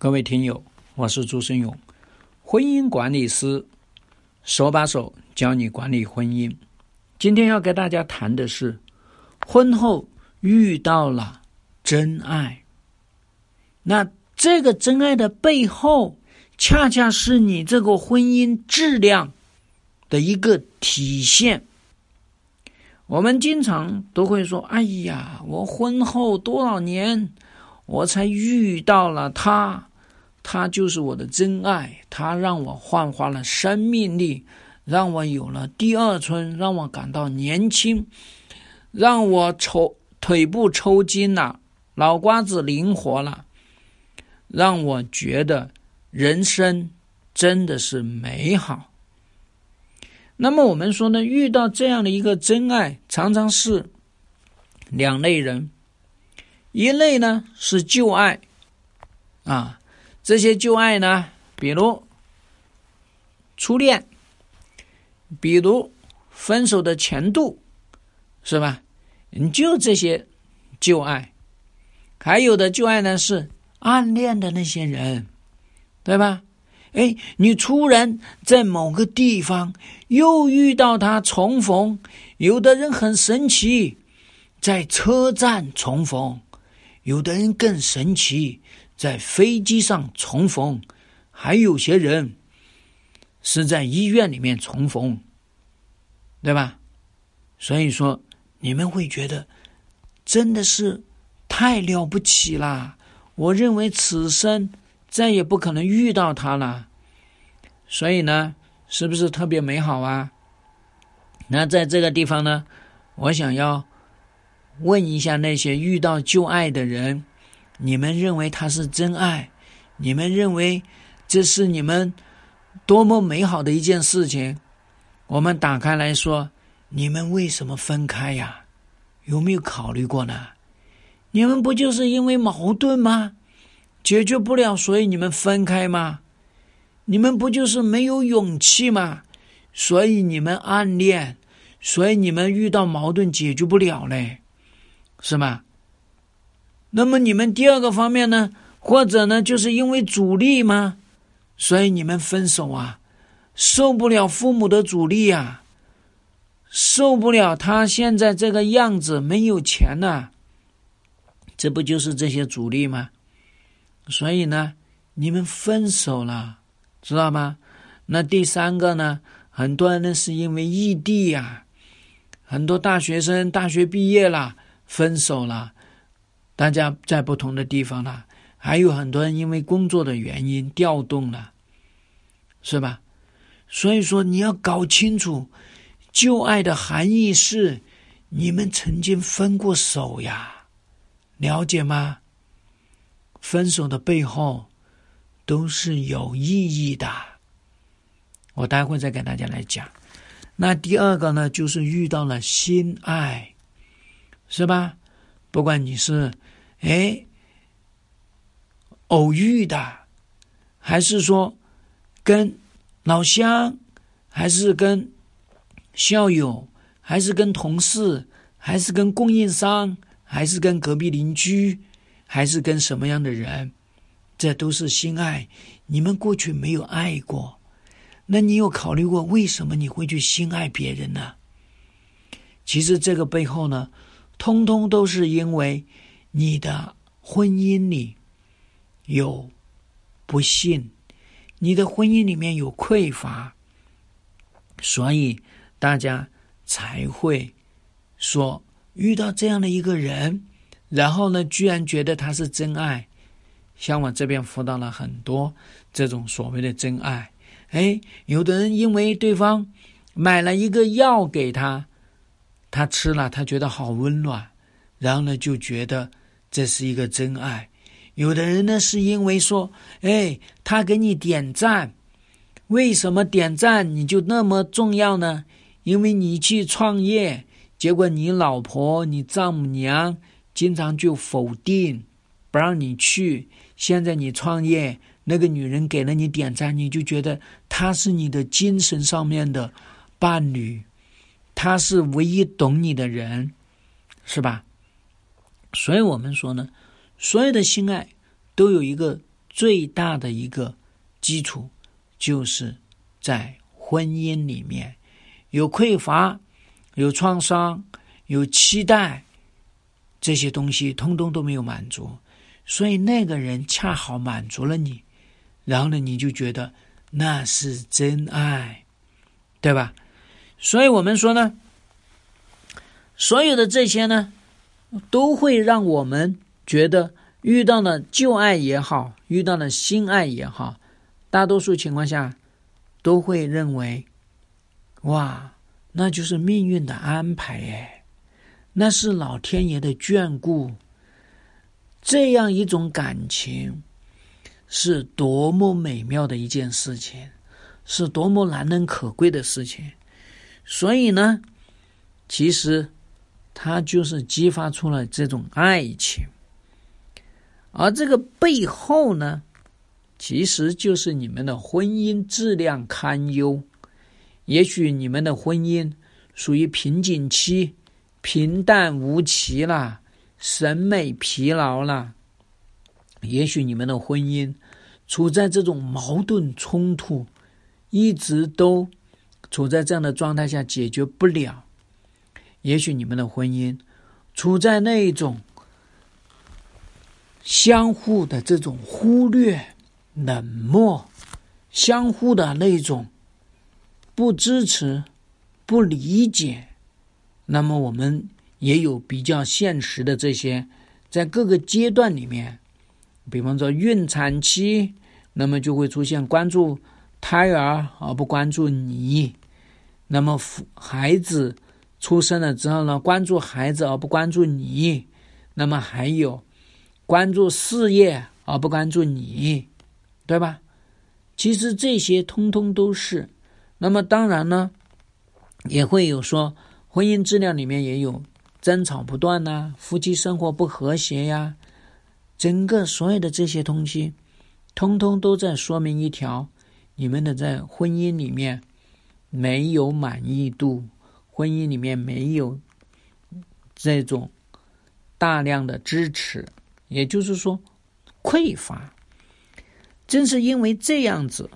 各位听友，我是朱生勇，婚姻管理师，手把手教你管理婚姻。今天要跟大家谈的是，婚后遇到了真爱，那这个真爱的背后，恰恰是你这个婚姻质量的一个体现。我们经常都会说：“哎呀，我婚后多少年，我才遇到了他。”他就是我的真爱，他让我焕发了生命力，让我有了第二春，让我感到年轻，让我抽腿部抽筋了，脑瓜子灵活了，让我觉得人生真的是美好。那么我们说呢，遇到这样的一个真爱，常常是两类人，一类呢是旧爱，啊。这些旧爱呢，比如初恋，比如分手的前度，是吧？你就这些旧爱，还有的旧爱呢是暗恋的那些人，对吧？哎，你突然在某个地方又遇到他重逢，有的人很神奇，在车站重逢，有的人更神奇。在飞机上重逢，还有些人是在医院里面重逢，对吧？所以说，你们会觉得真的是太了不起啦！我认为此生再也不可能遇到他了，所以呢，是不是特别美好啊？那在这个地方呢，我想要问一下那些遇到旧爱的人。你们认为他是真爱？你们认为这是你们多么美好的一件事情？我们打开来说，你们为什么分开呀？有没有考虑过呢？你们不就是因为矛盾吗？解决不了，所以你们分开吗？你们不就是没有勇气吗？所以你们暗恋，所以你们遇到矛盾解决不了嘞，是吗？那么你们第二个方面呢？或者呢，就是因为阻力吗？所以你们分手啊？受不了父母的阻力呀？受不了他现在这个样子，没有钱呐？这不就是这些阻力吗？所以呢，你们分手了，知道吗？那第三个呢？很多人呢是因为异地呀，很多大学生大学毕业了，分手了。大家在不同的地方了，还有很多人因为工作的原因调动了，是吧？所以说你要搞清楚，旧爱的含义是你们曾经分过手呀，了解吗？分手的背后都是有意义的，我待会再给大家来讲。那第二个呢，就是遇到了新爱，是吧？不管你是。哎，偶遇的，还是说跟老乡，还是跟校友，还是跟同事，还是跟供应商，还是跟隔壁邻居，还是跟什么样的人？这都是心爱。你们过去没有爱过，那你有考虑过为什么你会去心爱别人呢？其实这个背后呢，通通都是因为。你的婚姻里有不幸，你的婚姻里面有匮乏，所以大家才会说遇到这样的一个人，然后呢，居然觉得他是真爱。像我这边辅导了很多这种所谓的真爱，哎，有的人因为对方买了一个药给他，他吃了，他觉得好温暖。然后呢，就觉得这是一个真爱。有的人呢，是因为说，哎，他给你点赞，为什么点赞你就那么重要呢？因为你去创业，结果你老婆、你丈母娘经常就否定，不让你去。现在你创业，那个女人给了你点赞，你就觉得她是你的精神上面的伴侣，他是唯一懂你的人，是吧？所以我们说呢，所有的性爱都有一个最大的一个基础，就是在婚姻里面有匮乏、有创伤、有期待，这些东西通通都没有满足，所以那个人恰好满足了你，然后呢，你就觉得那是真爱，对吧？所以我们说呢，所有的这些呢，都会让我们觉得。遇到了旧爱也好，遇到了新爱也好，大多数情况下都会认为，哇，那就是命运的安排哎，那是老天爷的眷顾。这样一种感情是多么美妙的一件事情，是多么难能可贵的事情。所以呢，其实它就是激发出了这种爱情。而这个背后呢，其实就是你们的婚姻质量堪忧。也许你们的婚姻属于瓶颈期、平淡无奇啦，审美疲劳啦。也许你们的婚姻处在这种矛盾冲突，一直都处在这样的状态下解决不了。也许你们的婚姻处在那一种。相互的这种忽略、冷漠，相互的那种不支持、不理解，那么我们也有比较现实的这些，在各个阶段里面，比方说孕产期，那么就会出现关注胎儿而不关注你；那么孩子出生了之后呢，关注孩子而不关注你；那么还有。关注事业而不关注你，对吧？其实这些通通都是。那么当然呢，也会有说婚姻质量里面也有争吵不断呐，夫妻生活不和谐呀。整个所有的这些东西，通通都在说明一条：你们的在婚姻里面没有满意度，婚姻里面没有这种大量的支持。也就是说，匮乏。正是因为这样子，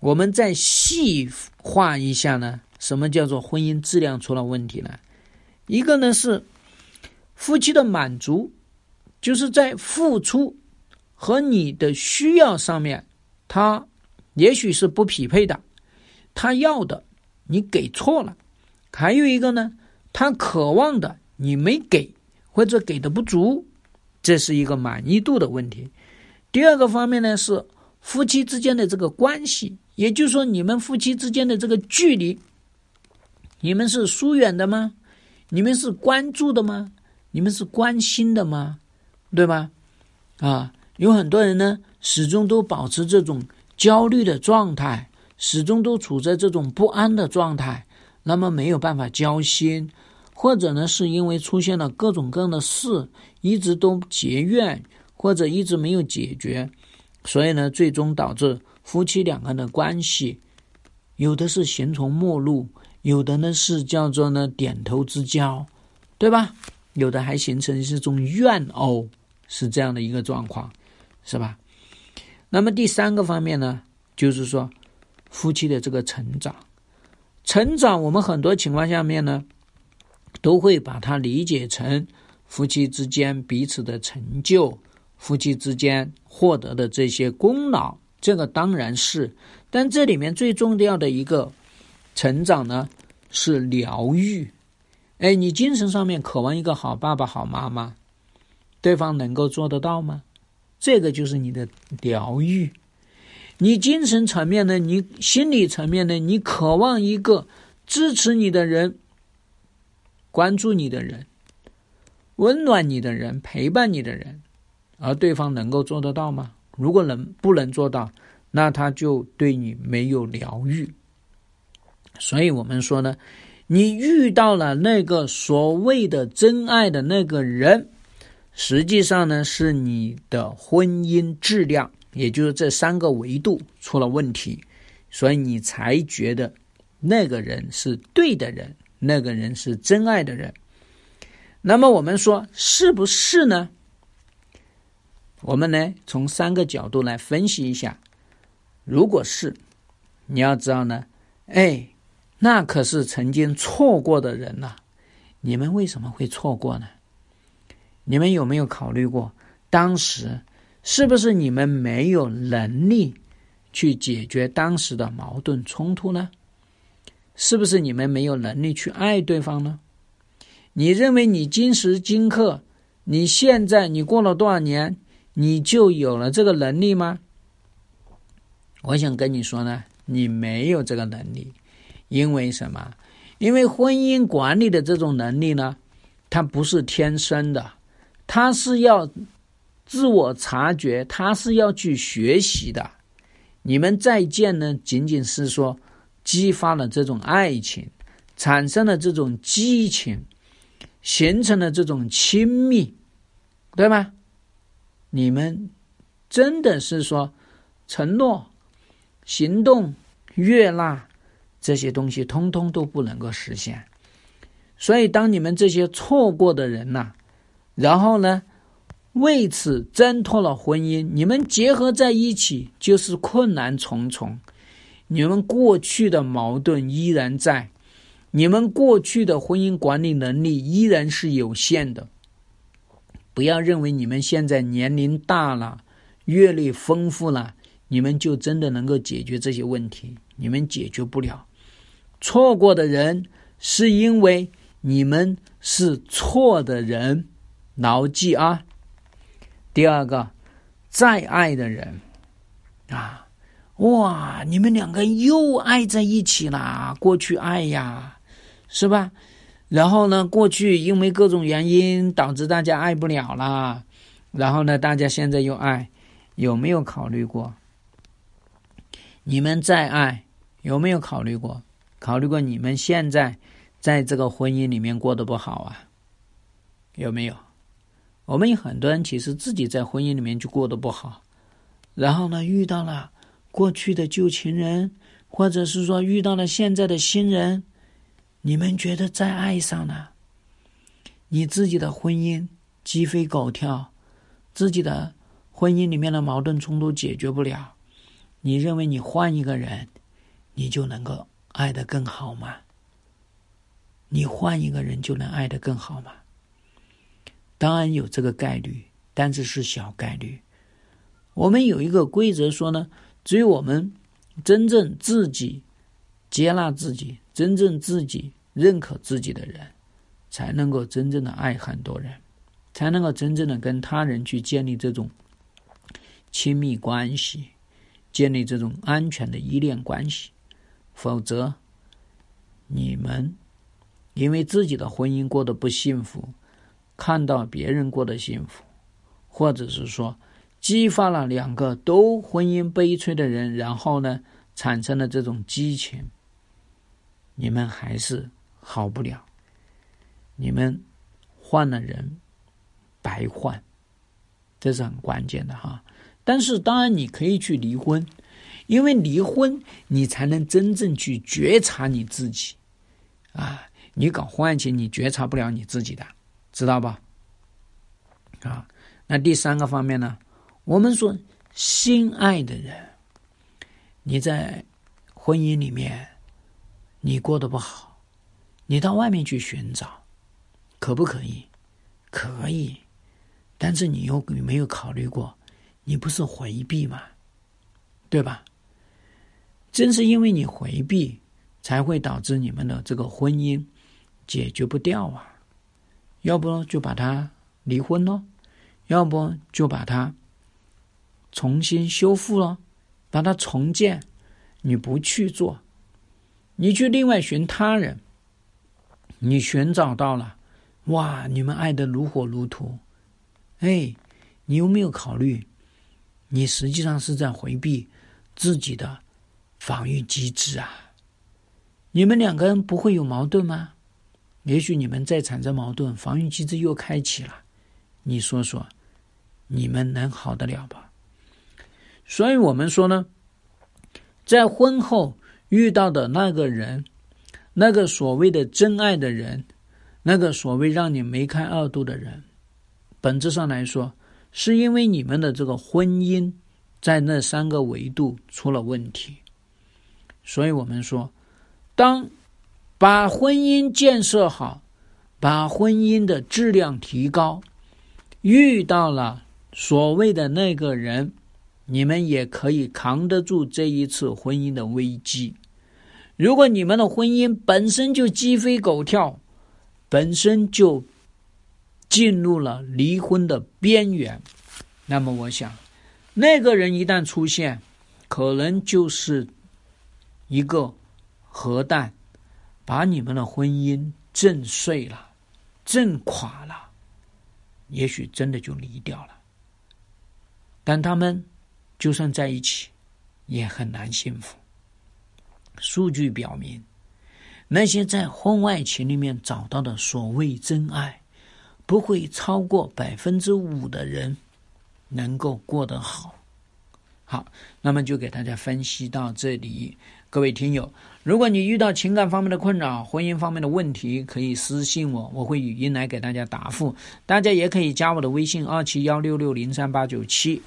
我们再细化一下呢？什么叫做婚姻质量出了问题呢？一个呢是夫妻的满足，就是在付出和你的需要上面，他也许是不匹配的，他要的你给错了；还有一个呢，他渴望的你没给，或者给的不足。这是一个满意度的问题。第二个方面呢，是夫妻之间的这个关系，也就是说，你们夫妻之间的这个距离，你们是疏远的吗？你们是关注的吗？你们是关心的吗？对吧？啊，有很多人呢，始终都保持这种焦虑的状态，始终都处在这种不安的状态，那么没有办法交心。或者呢，是因为出现了各种各样的事，一直都结怨，或者一直没有解决，所以呢，最终导致夫妻两个人的关系，有的是形同陌路，有的呢是叫做呢点头之交，对吧？有的还形成这种怨偶，是这样的一个状况，是吧？那么第三个方面呢，就是说夫妻的这个成长，成长，我们很多情况下面呢。都会把它理解成夫妻之间彼此的成就，夫妻之间获得的这些功劳，这个当然是。但这里面最重要的一个成长呢，是疗愈。哎，你精神上面渴望一个好爸爸、好妈妈，对方能够做得到吗？这个就是你的疗愈。你精神层面呢，你心理层面呢，你渴望一个支持你的人。关注你的人，温暖你的人，陪伴你的人，而对方能够做得到吗？如果能不能做到，那他就对你没有疗愈。所以我们说呢，你遇到了那个所谓的真爱的那个人，实际上呢是你的婚姻质量，也就是这三个维度出了问题，所以你才觉得那个人是对的人。那个人是真爱的人，那么我们说是不是呢？我们呢从三个角度来分析一下。如果是，你要知道呢，哎，那可是曾经错过的人呐。你们为什么会错过呢？你们有没有考虑过，当时是不是你们没有能力去解决当时的矛盾冲突呢？是不是你们没有能力去爱对方呢？你认为你今时今刻，你现在你过了多少年，你就有了这个能力吗？我想跟你说呢，你没有这个能力，因为什么？因为婚姻管理的这种能力呢，它不是天生的，它是要自我察觉，他是要去学习的。你们再见呢，仅仅是说激发了这种爱情，产生了这种激情，形成了这种亲密，对吗？你们真的是说承诺、行动、悦纳。这些东西通通都不能够实现，所以当你们这些错过的人呐，然后呢，为此挣脱了婚姻，你们结合在一起就是困难重重，你们过去的矛盾依然在，你们过去的婚姻管理能力依然是有限的。不要认为你们现在年龄大了，阅历丰富了，你们就真的能够解决这些问题，你们解决不了。错过的人是因为你们是错的人，牢记啊。第二个，再爱的人啊，哇，你们两个又爱在一起啦。过去爱呀，是吧？然后呢，过去因为各种原因导致大家爱不了啦。然后呢，大家现在又爱，有没有考虑过？你们再爱，有没有考虑过？考虑过你们现在在这个婚姻里面过得不好啊？有没有？我们有很多人其实自己在婚姻里面就过得不好，然后呢遇到了过去的旧情人，或者是说遇到了现在的新人，你们觉得再爱上了，你自己的婚姻鸡飞狗跳，自己的婚姻里面的矛盾冲突解决不了，你认为你换一个人，你就能够？爱的更好吗？你换一个人就能爱的更好吗？当然有这个概率，但是是小概率。我们有一个规则说呢，只有我们真正自己接纳自己、真正自己认可自己的人，才能够真正的爱很多人，才能够真正的跟他人去建立这种亲密关系，建立这种安全的依恋关系。否则，你们因为自己的婚姻过得不幸福，看到别人过得幸福，或者是说激发了两个都婚姻悲催的人，然后呢产生了这种激情，你们还是好不了。你们换了人，白换，这是很关键的哈。但是当然，你可以去离婚。因为离婚，你才能真正去觉察你自己，啊，你搞婚外情，你觉察不了你自己的，知道吧？啊，那第三个方面呢？我们说心爱的人，你在婚姻里面你过得不好，你到外面去寻找，可不可以？可以，但是你有没有考虑过，你不是回避吗？对吧？正是因为你回避，才会导致你们的这个婚姻解决不掉啊！要不就把它离婚喽，要不就把它重新修复了，把它重建。你不去做，你去另外寻他人，你寻找到了，哇！你们爱的如火如荼，哎，你有没有考虑，你实际上是在回避自己的？防御机制啊！你们两个人不会有矛盾吗？也许你们再产生矛盾，防御机制又开启了。你说说，你们能好得了吧？所以我们说呢，在婚后遇到的那个人，那个所谓的真爱的人，那个所谓让你梅开二度的人，本质上来说，是因为你们的这个婚姻在那三个维度出了问题。所以我们说，当把婚姻建设好，把婚姻的质量提高，遇到了所谓的那个人，你们也可以扛得住这一次婚姻的危机。如果你们的婚姻本身就鸡飞狗跳，本身就进入了离婚的边缘，那么我想，那个人一旦出现，可能就是。一个核弹把你们的婚姻震碎了、震垮了，也许真的就离掉了。但他们就算在一起，也很难幸福。数据表明，那些在婚外情里面找到的所谓真爱，不会超过百分之五的人能够过得好。好，那么就给大家分析到这里。各位听友，如果你遇到情感方面的困扰、婚姻方面的问题，可以私信我，我会语音来给大家答复。大家也可以加我的微信：二七幺六六零三八九七。